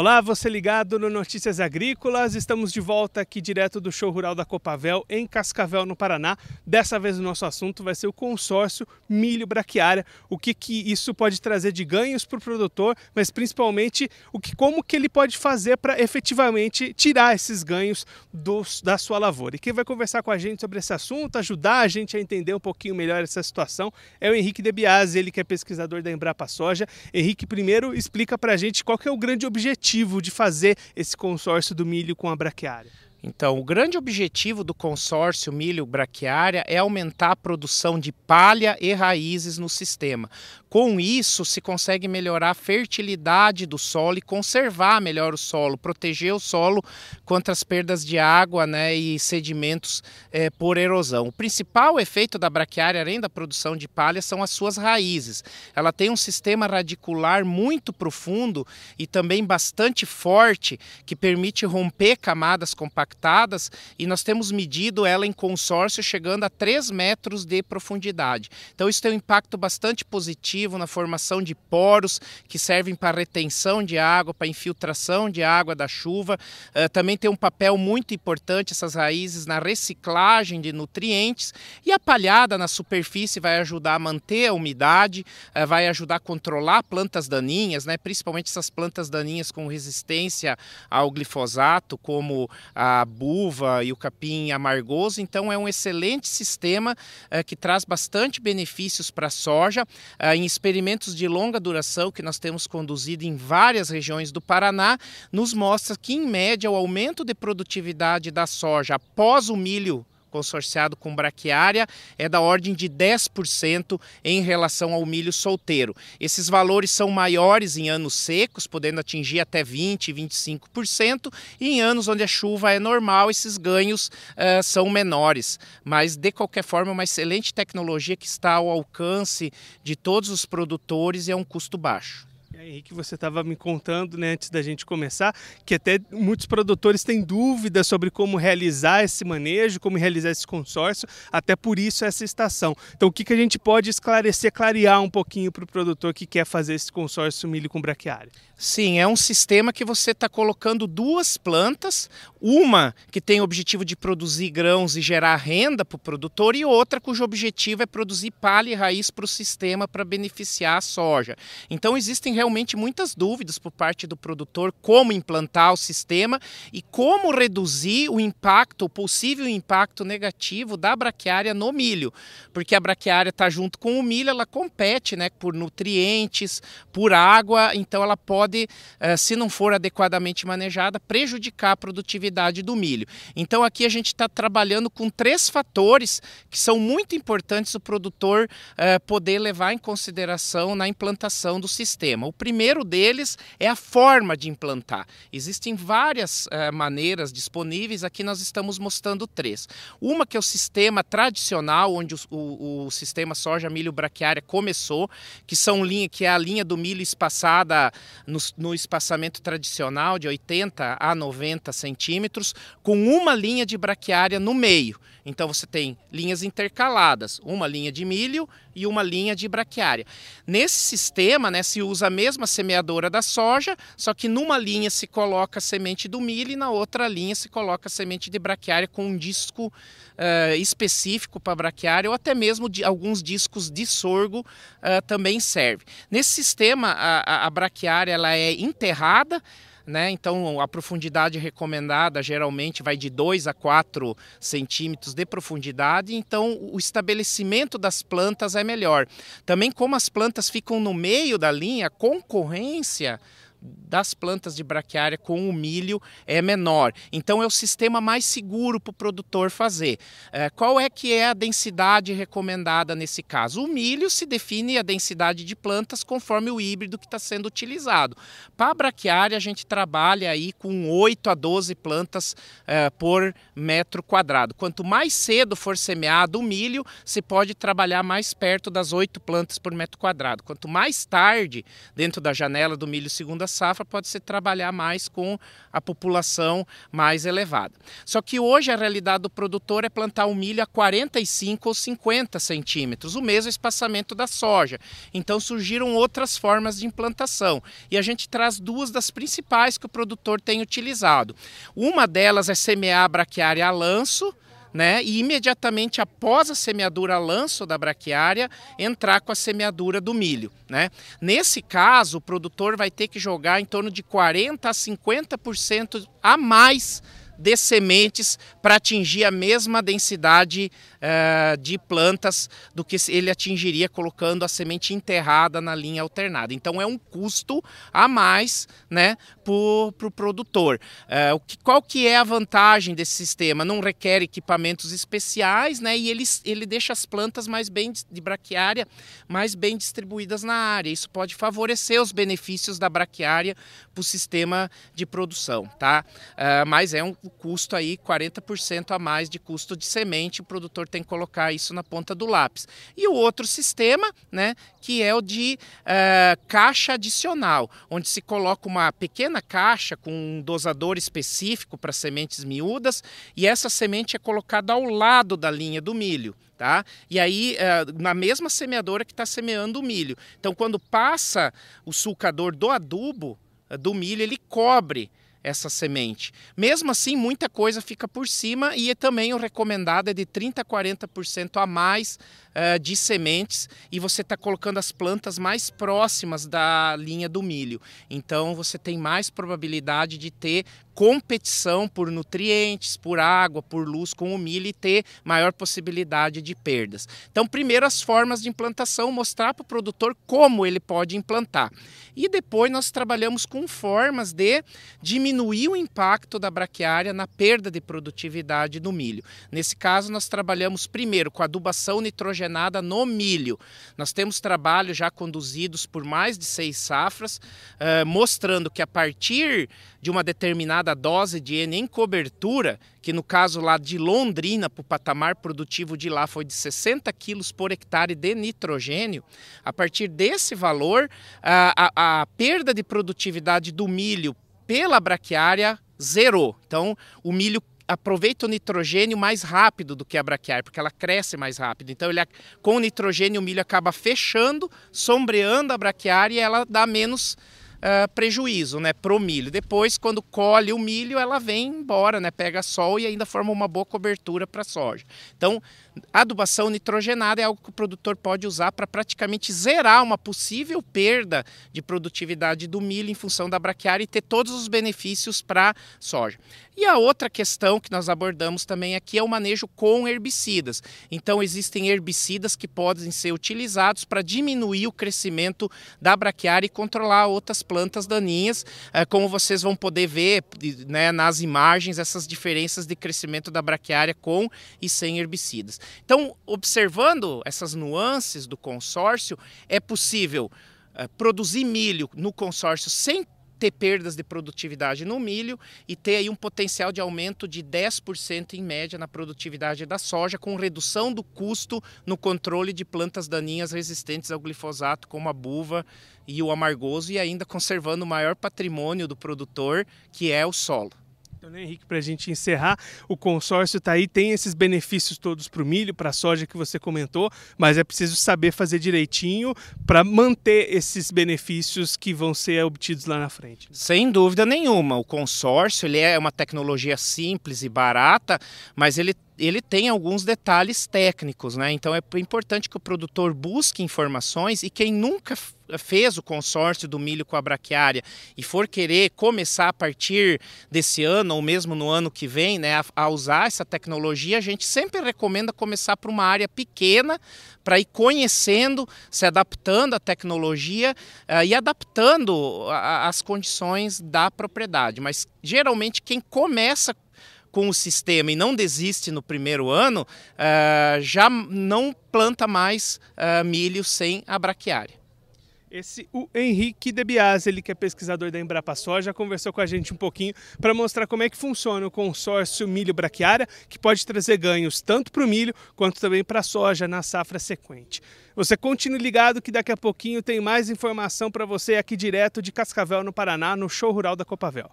Olá, você ligado no Notícias Agrícolas. Estamos de volta aqui direto do show rural da Copavel, em Cascavel, no Paraná. Dessa vez o nosso assunto vai ser o consórcio milho braquiária. O que, que isso pode trazer de ganhos para o produtor, mas principalmente o que, como que ele pode fazer para efetivamente tirar esses ganhos da sua lavoura. E quem vai conversar com a gente sobre esse assunto, ajudar a gente a entender um pouquinho melhor essa situação, é o Henrique Debiase, ele que é pesquisador da Embrapa Soja. Henrique, primeiro explica para a gente qual que é o grande objetivo de fazer esse consórcio do milho com a braquiária? Então, o grande objetivo do consórcio milho braquiária é aumentar a produção de palha e raízes no sistema. Com isso, se consegue melhorar a fertilidade do solo e conservar melhor o solo, proteger o solo contra as perdas de água né, e sedimentos é, por erosão. O principal efeito da braquiária, além da produção de palha, são as suas raízes. Ela tem um sistema radicular muito profundo e também bastante forte que permite romper camadas compactadas compactadas e nós temos medido ela em consórcio chegando a 3 metros de profundidade. Então isso tem um impacto bastante positivo na formação de poros que servem para retenção de água, para infiltração de água da chuva. Uh, também tem um papel muito importante essas raízes na reciclagem de nutrientes e a palhada na superfície vai ajudar a manter a umidade, uh, vai ajudar a controlar plantas daninhas, né? principalmente essas plantas daninhas com resistência ao glifosato, como a a buva e o capim amargoso. Então é um excelente sistema uh, que traz bastante benefícios para a soja. Uh, em experimentos de longa duração que nós temos conduzido em várias regiões do Paraná, nos mostra que em média o aumento de produtividade da soja após o milho consorciado com braquiária é da ordem de 10% em relação ao milho solteiro. Esses valores são maiores em anos secos, podendo atingir até 20%, 25%, e em anos onde a chuva é normal, esses ganhos uh, são menores. Mas, de qualquer forma, é uma excelente tecnologia que está ao alcance de todos os produtores e é um custo baixo. Henrique, você estava me contando né, antes da gente começar que até muitos produtores têm dúvidas sobre como realizar esse manejo, como realizar esse consórcio, até por isso essa estação. Então, o que, que a gente pode esclarecer, clarear um pouquinho para o produtor que quer fazer esse consórcio milho com braquiária? Sim, é um sistema que você está colocando duas plantas, uma que tem o objetivo de produzir grãos e gerar renda para o produtor, e outra cujo objetivo é produzir palha e raiz para o sistema para beneficiar a soja. Então, existem realmente muitas dúvidas por parte do produtor como implantar o sistema e como reduzir o impacto, o possível impacto negativo da braquiária no milho, porque a braquiária está junto com o milho, ela compete né, por nutrientes, por água, então ela pode pode, eh, se não for adequadamente manejada, prejudicar a produtividade do milho. Então aqui a gente está trabalhando com três fatores que são muito importantes o produtor eh, poder levar em consideração na implantação do sistema. O primeiro deles é a forma de implantar. Existem várias eh, maneiras disponíveis, aqui nós estamos mostrando três. Uma que é o sistema tradicional, onde o, o, o sistema soja milho braquiária começou, que são linha, que é a linha do milho espaçada no no, espaçamento tradicional de 80 a 90 centímetros, com uma linha de braquiária no meio. Então você tem linhas intercaladas, uma linha de milho e uma linha de braquiária. Nesse sistema, né, se usa a mesma semeadora da soja, só que numa linha se coloca a semente do milho e na outra linha se coloca a semente de braquiária com um disco uh, específico para braquiária ou até mesmo de, alguns discos de sorgo uh, também serve. Nesse sistema, a, a braquiária ela é enterrada, né? Então a profundidade recomendada geralmente vai de 2 a 4 centímetros de profundidade, então o estabelecimento das plantas é melhor. Também como as plantas ficam no meio da linha, a concorrência das plantas de braquiária com o milho é menor. Então é o sistema mais seguro para o produtor fazer. É, qual é que é a densidade recomendada nesse caso? O milho se define a densidade de plantas conforme o híbrido que está sendo utilizado. Para a braquiária a gente trabalha aí com 8 a 12 plantas é, por metro quadrado. Quanto mais cedo for semeado o milho, se pode trabalhar mais perto das 8 plantas por metro quadrado. Quanto mais tarde, dentro da janela do milho segunda safra pode se trabalhar mais com a população mais elevada. Só que hoje a realidade do produtor é plantar o milho a 45 ou 50 centímetros, o mesmo espaçamento da soja. Então surgiram outras formas de implantação e a gente traz duas das principais que o produtor tem utilizado. Uma delas é semear a braquiária a lanço, né? E imediatamente após a semeadura lanço da braquiária, entrar com a semeadura do milho, né? Nesse caso, o produtor vai ter que jogar em torno de 40 a 50% a mais de sementes para atingir a mesma densidade uh, de plantas do que ele atingiria colocando a semente enterrada na linha alternada. Então é um custo a mais né, para o pro produtor. Que, qual que é a vantagem desse sistema? Não requer equipamentos especiais né, e ele, ele deixa as plantas mais bem de braquiária mais bem distribuídas na área. Isso pode favorecer os benefícios da braquiária para o sistema de produção. Tá? Uh, mas é um custo aí 40% a mais de custo de semente, o produtor tem que colocar isso na ponta do lápis. E o outro sistema, né, que é o de uh, caixa adicional, onde se coloca uma pequena caixa com um dosador específico para sementes miúdas e essa semente é colocada ao lado da linha do milho. Tá? E aí, uh, na mesma semeadora que está semeando o milho. Então, quando passa o sulcador do adubo uh, do milho, ele cobre essa semente. Mesmo assim, muita coisa fica por cima e também o recomendado é de 30 a 40% a mais uh, de sementes e você está colocando as plantas mais próximas da linha do milho. Então você tem mais probabilidade de ter competição por nutrientes, por água, por luz com o milho e ter maior possibilidade de perdas. Então, primeiro as formas de implantação, mostrar para o produtor como ele pode implantar. E depois nós trabalhamos com formas de diminuir o impacto da braquiária na perda de produtividade do milho. Nesse caso, nós trabalhamos primeiro com adubação nitrogenada no milho. Nós temos trabalhos já conduzidos por mais de seis safras, uh, mostrando que a partir de uma determinada dose de N em cobertura, que no caso lá de Londrina, para o patamar produtivo de lá foi de 60 quilos por hectare de nitrogênio, a partir desse valor, a, a, a perda de produtividade do milho pela braquiária zerou. Então, o milho aproveita o nitrogênio mais rápido do que a braquiária, porque ela cresce mais rápido. Então, ele, com o nitrogênio, o milho acaba fechando, sombreando a braquiária e ela dá menos uh, prejuízo né, para o milho. Depois, quando colhe o milho, ela vem embora, né, pega sol e ainda forma uma boa cobertura para a soja. Então, adubação nitrogenada é algo que o produtor pode usar para praticamente zerar uma possível perda de produtividade do milho em função da braquiária e ter todos os benefícios para soja. E a outra questão que nós abordamos também aqui é o manejo com herbicidas. Então, existem herbicidas que podem ser utilizados para diminuir o crescimento da braquiária e controlar outras plantas daninhas, eh, como vocês vão poder ver né, nas imagens, essas diferenças de crescimento da braquiária com e sem herbicidas. Então, observando essas nuances do consórcio, é possível uh, produzir milho no consórcio sem ter perdas de produtividade no milho e ter aí um potencial de aumento de 10% em média na produtividade da soja, com redução do custo no controle de plantas daninhas resistentes ao glifosato, como a buva e o amargoso, e ainda conservando o maior patrimônio do produtor, que é o solo. Então, né, Henrique, para a gente encerrar, o consórcio está aí, tem esses benefícios todos para o milho, para a soja que você comentou, mas é preciso saber fazer direitinho para manter esses benefícios que vão ser obtidos lá na frente. Sem dúvida nenhuma. O consórcio ele é uma tecnologia simples e barata, mas ele ele tem alguns detalhes técnicos, né? Então é importante que o produtor busque informações e quem nunca fez o consórcio do milho com a braquiária e for querer começar a partir desse ano ou mesmo no ano que vem, né, a, a usar essa tecnologia, a gente sempre recomenda começar por uma área pequena para ir conhecendo, se adaptando à tecnologia uh, e adaptando as condições da propriedade. Mas geralmente quem começa com o sistema e não desiste no primeiro ano, uh, já não planta mais uh, milho sem a braquiária. Esse o Henrique De Biase, ele que é pesquisador da Embrapa Soja, conversou com a gente um pouquinho para mostrar como é que funciona o consórcio milho braquiária, que pode trazer ganhos tanto para o milho quanto também para a soja na safra sequente. Você continue ligado que daqui a pouquinho tem mais informação para você aqui direto de Cascavel, no Paraná, no Show Rural da Copavel.